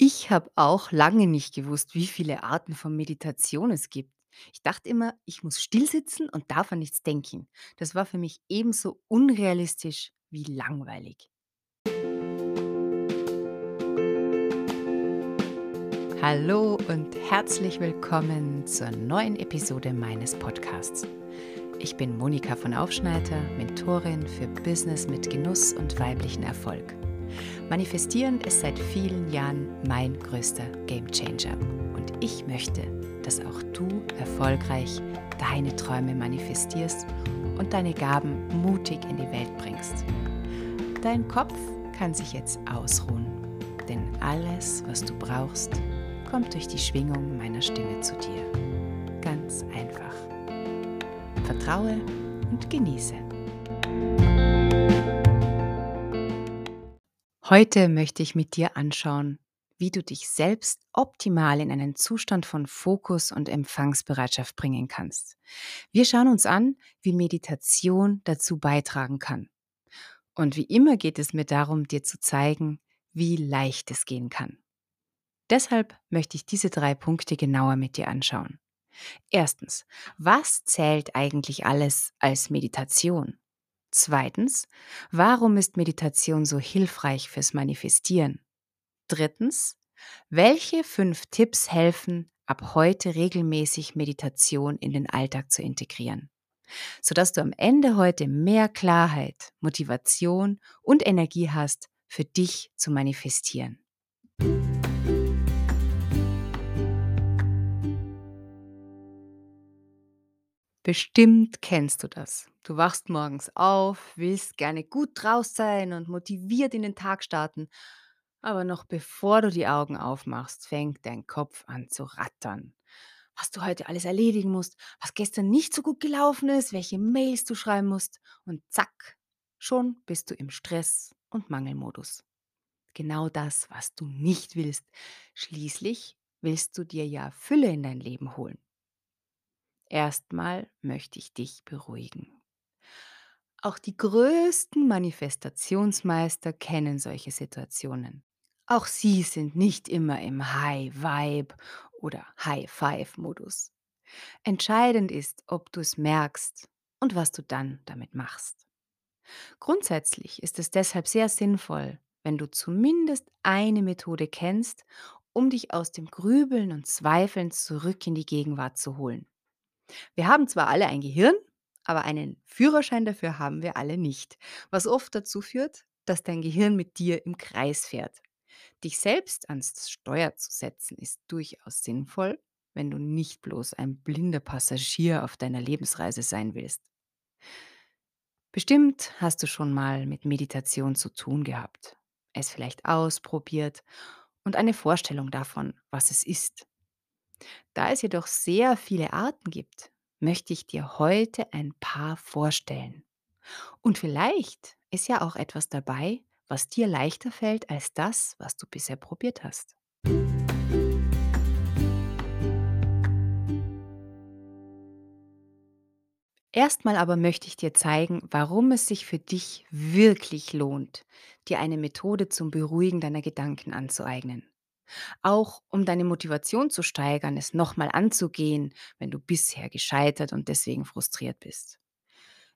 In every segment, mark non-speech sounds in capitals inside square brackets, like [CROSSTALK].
Ich habe auch lange nicht gewusst, wie viele Arten von Meditation es gibt. Ich dachte immer, ich muss still sitzen und darf an nichts denken. Das war für mich ebenso unrealistisch wie langweilig. Hallo und herzlich willkommen zur neuen Episode meines Podcasts. Ich bin Monika von Aufschneider, Mentorin für Business mit Genuss und weiblichen Erfolg. Manifestieren ist seit vielen Jahren mein größter Gamechanger und ich möchte, dass auch du erfolgreich deine Träume manifestierst und deine Gaben mutig in die Welt bringst. Dein Kopf kann sich jetzt ausruhen, denn alles, was du brauchst, kommt durch die Schwingung meiner Stimme zu dir. Ganz einfach. Vertraue und genieße. Heute möchte ich mit dir anschauen, wie du dich selbst optimal in einen Zustand von Fokus und Empfangsbereitschaft bringen kannst. Wir schauen uns an, wie Meditation dazu beitragen kann. Und wie immer geht es mir darum, dir zu zeigen, wie leicht es gehen kann. Deshalb möchte ich diese drei Punkte genauer mit dir anschauen. Erstens, was zählt eigentlich alles als Meditation? Zweitens, warum ist Meditation so hilfreich fürs Manifestieren? Drittens, welche fünf Tipps helfen, ab heute regelmäßig Meditation in den Alltag zu integrieren, sodass du am Ende heute mehr Klarheit, Motivation und Energie hast, für dich zu manifestieren. Bestimmt kennst du das. Du wachst morgens auf, willst gerne gut draus sein und motiviert in den Tag starten, aber noch bevor du die Augen aufmachst, fängt dein Kopf an zu rattern. Was du heute alles erledigen musst, was gestern nicht so gut gelaufen ist, welche Mails du schreiben musst und zack, schon bist du im Stress- und Mangelmodus. Genau das, was du nicht willst. Schließlich willst du dir ja Fülle in dein Leben holen. Erstmal möchte ich dich beruhigen. Auch die größten Manifestationsmeister kennen solche Situationen. Auch sie sind nicht immer im High Vibe oder High Five Modus. Entscheidend ist, ob du es merkst und was du dann damit machst. Grundsätzlich ist es deshalb sehr sinnvoll, wenn du zumindest eine Methode kennst, um dich aus dem Grübeln und Zweifeln zurück in die Gegenwart zu holen. Wir haben zwar alle ein Gehirn, aber einen Führerschein dafür haben wir alle nicht, was oft dazu führt, dass dein Gehirn mit dir im Kreis fährt. Dich selbst ans Steuer zu setzen ist durchaus sinnvoll, wenn du nicht bloß ein blinder Passagier auf deiner Lebensreise sein willst. Bestimmt hast du schon mal mit Meditation zu tun gehabt, es vielleicht ausprobiert und eine Vorstellung davon, was es ist. Da es jedoch sehr viele Arten gibt, möchte ich dir heute ein paar vorstellen. Und vielleicht ist ja auch etwas dabei, was dir leichter fällt als das, was du bisher probiert hast. Erstmal aber möchte ich dir zeigen, warum es sich für dich wirklich lohnt, dir eine Methode zum Beruhigen deiner Gedanken anzueignen. Auch um deine Motivation zu steigern, es nochmal anzugehen, wenn du bisher gescheitert und deswegen frustriert bist.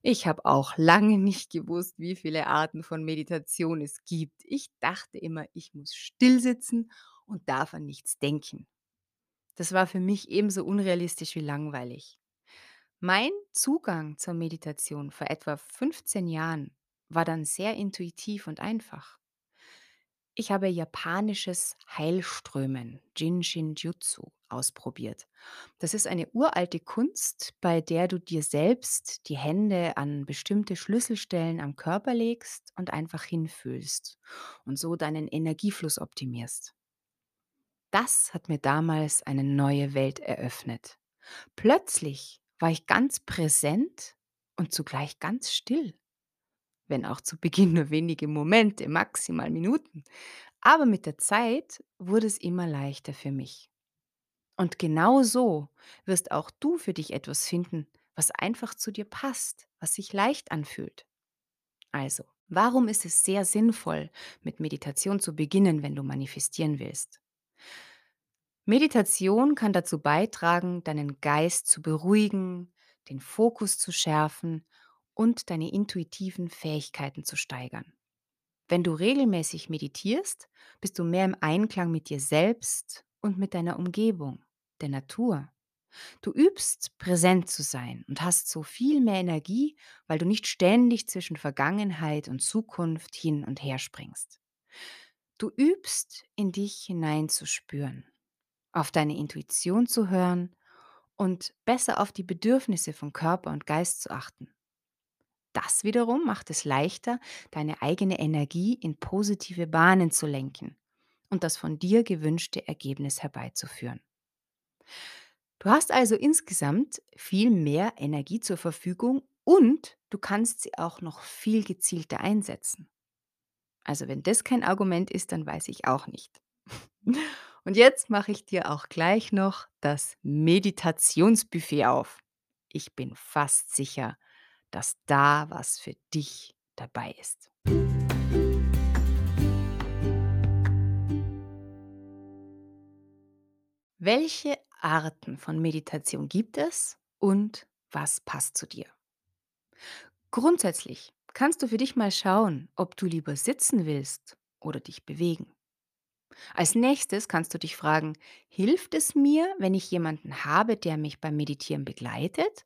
Ich habe auch lange nicht gewusst, wie viele Arten von Meditation es gibt. Ich dachte immer, ich muss still sitzen und darf an nichts denken. Das war für mich ebenso unrealistisch wie langweilig. Mein Zugang zur Meditation vor etwa 15 Jahren war dann sehr intuitiv und einfach. Ich habe japanisches Heilströmen, Jin-Shin-Jutsu, ausprobiert. Das ist eine uralte Kunst, bei der du dir selbst die Hände an bestimmte Schlüsselstellen am Körper legst und einfach hinfühlst und so deinen Energiefluss optimierst. Das hat mir damals eine neue Welt eröffnet. Plötzlich war ich ganz präsent und zugleich ganz still wenn auch zu Beginn nur wenige Momente, maximal Minuten. Aber mit der Zeit wurde es immer leichter für mich. Und genau so wirst auch du für dich etwas finden, was einfach zu dir passt, was sich leicht anfühlt. Also, warum ist es sehr sinnvoll, mit Meditation zu beginnen, wenn du manifestieren willst? Meditation kann dazu beitragen, deinen Geist zu beruhigen, den Fokus zu schärfen und deine intuitiven Fähigkeiten zu steigern. Wenn du regelmäßig meditierst, bist du mehr im Einklang mit dir selbst und mit deiner Umgebung, der Natur. Du übst, präsent zu sein und hast so viel mehr Energie, weil du nicht ständig zwischen Vergangenheit und Zukunft hin und her springst. Du übst, in dich hineinzuspüren, auf deine Intuition zu hören und besser auf die Bedürfnisse von Körper und Geist zu achten. Das wiederum macht es leichter, deine eigene Energie in positive Bahnen zu lenken und das von dir gewünschte Ergebnis herbeizuführen. Du hast also insgesamt viel mehr Energie zur Verfügung und du kannst sie auch noch viel gezielter einsetzen. Also wenn das kein Argument ist, dann weiß ich auch nicht. [LAUGHS] Und jetzt mache ich dir auch gleich noch das Meditationsbuffet auf. Ich bin fast sicher, dass da was für dich dabei ist. Welche Arten von Meditation gibt es und was passt zu dir? Grundsätzlich kannst du für dich mal schauen, ob du lieber sitzen willst oder dich bewegen. Als nächstes kannst du dich fragen, hilft es mir, wenn ich jemanden habe, der mich beim Meditieren begleitet,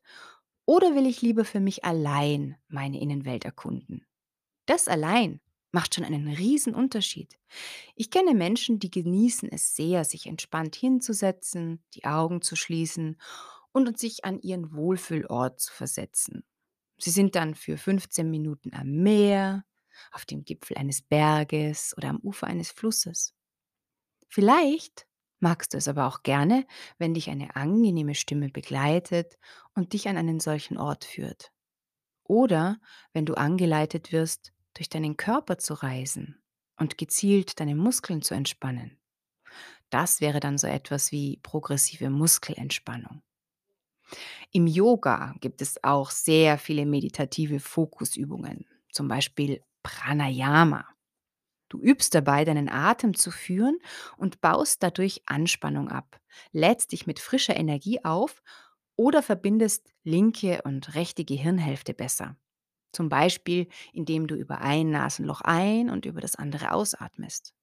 oder will ich lieber für mich allein meine Innenwelt erkunden? Das allein macht schon einen riesen Unterschied. Ich kenne Menschen, die genießen es sehr, sich entspannt hinzusetzen, die Augen zu schließen und sich an ihren Wohlfühlort zu versetzen. Sie sind dann für 15 Minuten am Meer, auf dem Gipfel eines Berges oder am Ufer eines Flusses. Vielleicht magst du es aber auch gerne, wenn dich eine angenehme Stimme begleitet und dich an einen solchen Ort führt. Oder wenn du angeleitet wirst, durch deinen Körper zu reisen und gezielt deine Muskeln zu entspannen. Das wäre dann so etwas wie progressive Muskelentspannung. Im Yoga gibt es auch sehr viele meditative Fokusübungen, zum Beispiel Pranayama. Du übst dabei, deinen Atem zu führen und baust dadurch Anspannung ab, lädst dich mit frischer Energie auf oder verbindest linke und rechte Gehirnhälfte besser. Zum Beispiel, indem du über ein Nasenloch ein und über das andere ausatmest.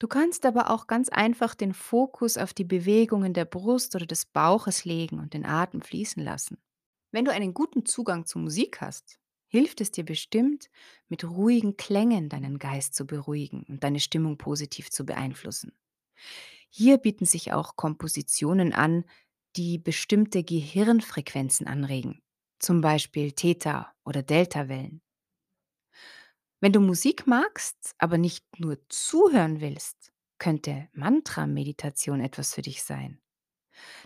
Du kannst aber auch ganz einfach den Fokus auf die Bewegungen der Brust oder des Bauches legen und den Atem fließen lassen. Wenn du einen guten Zugang zu Musik hast, hilft es dir bestimmt, mit ruhigen Klängen deinen Geist zu beruhigen und deine Stimmung positiv zu beeinflussen. Hier bieten sich auch Kompositionen an, die bestimmte Gehirnfrequenzen anregen, zum Beispiel Theta- oder Deltawellen. Wenn du Musik magst, aber nicht nur zuhören willst, könnte Mantra-Meditation etwas für dich sein.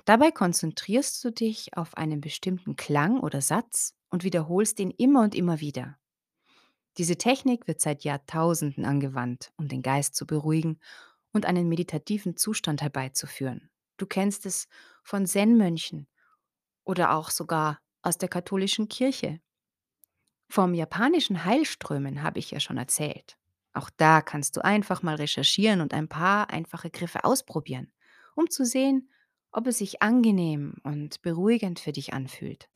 Dabei konzentrierst du dich auf einen bestimmten Klang oder Satz und wiederholst ihn immer und immer wieder. Diese Technik wird seit Jahrtausenden angewandt, um den Geist zu beruhigen und einen meditativen Zustand herbeizuführen. Du kennst es von Zen-Mönchen oder auch sogar aus der katholischen Kirche. Vom japanischen Heilströmen habe ich ja schon erzählt. Auch da kannst du einfach mal recherchieren und ein paar einfache Griffe ausprobieren, um zu sehen, ob es sich angenehm und beruhigend für dich anfühlt.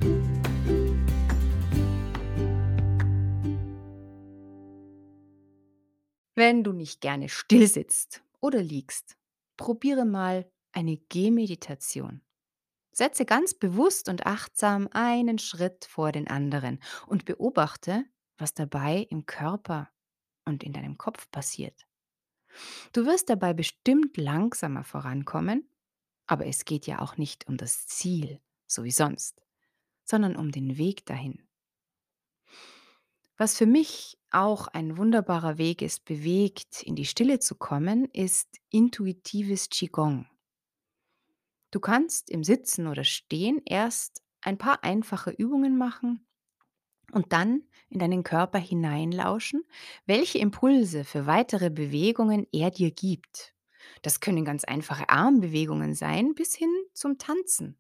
Wenn du nicht gerne still sitzt oder liegst, probiere mal eine Gehmeditation. Setze ganz bewusst und achtsam einen Schritt vor den anderen und beobachte, was dabei im Körper und in deinem Kopf passiert. Du wirst dabei bestimmt langsamer vorankommen, aber es geht ja auch nicht um das Ziel, so wie sonst, sondern um den Weg dahin. Was für mich auch ein wunderbarer Weg ist, bewegt in die Stille zu kommen, ist intuitives Qigong. Du kannst im Sitzen oder Stehen erst ein paar einfache Übungen machen und dann in deinen Körper hineinlauschen, welche Impulse für weitere Bewegungen er dir gibt. Das können ganz einfache Armbewegungen sein bis hin zum Tanzen,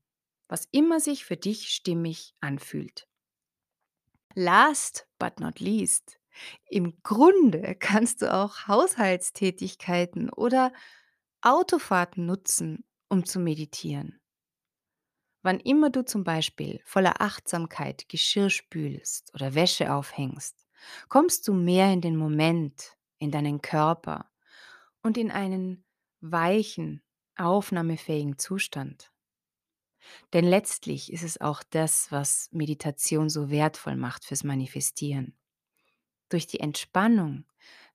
was immer sich für dich stimmig anfühlt. Last but not least, im Grunde [LAUGHS] kannst du auch Haushaltstätigkeiten oder Autofahrten nutzen, um zu meditieren. Wann immer du zum Beispiel voller Achtsamkeit Geschirr spülst oder Wäsche aufhängst, kommst du mehr in den Moment, in deinen Körper und in einen weichen, aufnahmefähigen Zustand. Denn letztlich ist es auch das, was Meditation so wertvoll macht fürs Manifestieren. Durch die Entspannung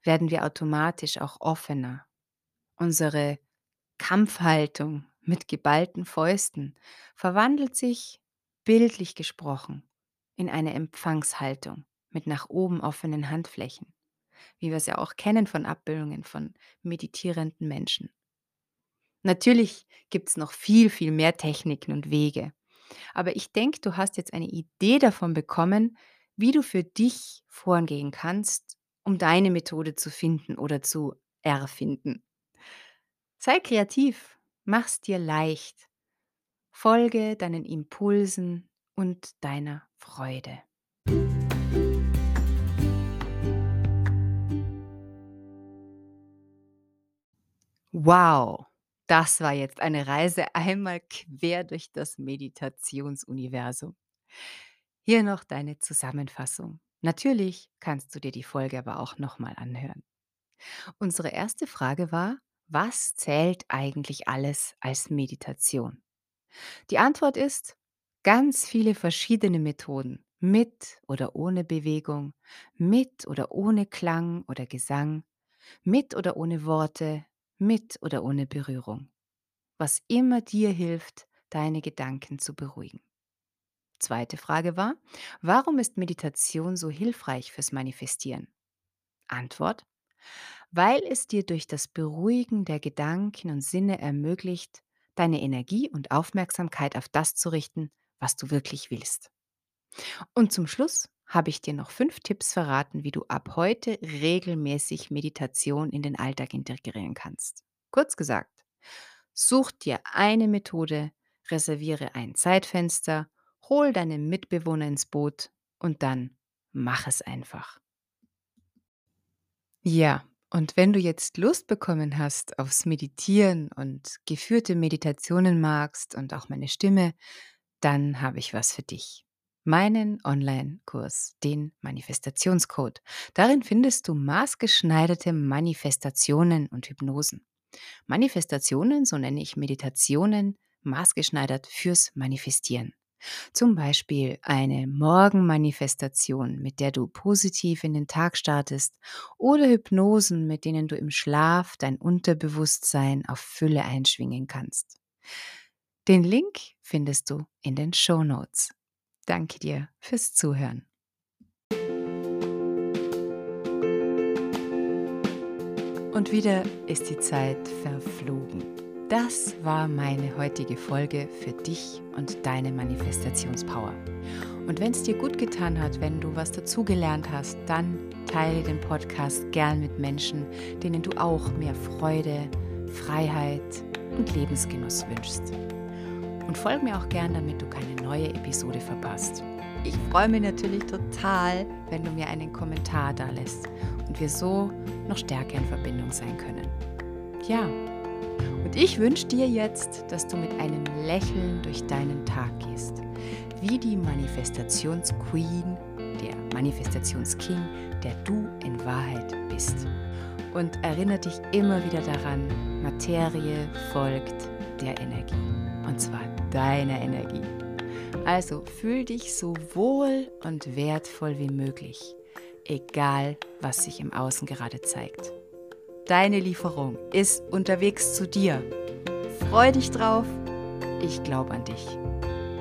werden wir automatisch auch offener. Unsere Kampfhaltung mit geballten Fäusten verwandelt sich, bildlich gesprochen, in eine Empfangshaltung mit nach oben offenen Handflächen, wie wir es ja auch kennen von Abbildungen von meditierenden Menschen. Natürlich gibt es noch viel, viel mehr Techniken und Wege. Aber ich denke, du hast jetzt eine Idee davon bekommen, wie du für dich vorgehen kannst, um deine Methode zu finden oder zu erfinden. Sei kreativ, mach's dir leicht. Folge deinen Impulsen und deiner Freude. Wow, das war jetzt eine Reise einmal quer durch das Meditationsuniversum. Hier noch deine Zusammenfassung. Natürlich kannst du dir die Folge aber auch nochmal anhören. Unsere erste Frage war, was zählt eigentlich alles als Meditation? Die Antwort ist ganz viele verschiedene Methoden, mit oder ohne Bewegung, mit oder ohne Klang oder Gesang, mit oder ohne Worte, mit oder ohne Berührung. Was immer dir hilft, deine Gedanken zu beruhigen. Zweite Frage war, warum ist Meditation so hilfreich fürs Manifestieren? Antwort, weil es dir durch das Beruhigen der Gedanken und Sinne ermöglicht, deine Energie und Aufmerksamkeit auf das zu richten, was du wirklich willst. Und zum Schluss habe ich dir noch fünf Tipps verraten, wie du ab heute regelmäßig Meditation in den Alltag integrieren kannst. Kurz gesagt, such dir eine Methode, reserviere ein Zeitfenster, hol deinen Mitbewohner ins Boot und dann mach es einfach. Ja, und wenn du jetzt Lust bekommen hast aufs Meditieren und geführte Meditationen magst und auch meine Stimme, dann habe ich was für dich. Meinen Online-Kurs, den Manifestationscode. Darin findest du maßgeschneiderte Manifestationen und Hypnosen. Manifestationen, so nenne ich Meditationen, maßgeschneidert fürs Manifestieren. Zum Beispiel eine Morgenmanifestation, mit der du positiv in den Tag startest, oder Hypnosen, mit denen du im Schlaf dein Unterbewusstsein auf Fülle einschwingen kannst. Den Link findest du in den Show Notes. Danke dir fürs Zuhören. Und wieder ist die Zeit verflogen. Das war meine heutige Folge für dich und deine Manifestationspower. Und wenn es dir gut getan hat, wenn du was dazugelernt hast, dann teile den Podcast gern mit Menschen, denen du auch mehr Freude, Freiheit und Lebensgenuss wünschst. Und folge mir auch gern, damit du keine neue Episode verpasst. Ich freue mich natürlich total, wenn du mir einen Kommentar da lässt und wir so noch stärker in Verbindung sein können. Ja, und ich wünsche dir jetzt, dass du mit einem Lächeln durch deinen Tag gehst, wie die Manifestationsqueen, der Manifestationsking, der du in Wahrheit bist. Und erinnere dich immer wieder daran, Materie folgt der Energie. Und zwar deiner Energie. Also fühl dich so wohl und wertvoll wie möglich, egal was sich im Außen gerade zeigt. Deine Lieferung ist unterwegs zu dir. Freu dich drauf. Ich glaube an dich.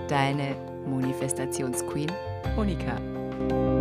Deine Manifestationsqueen Monika.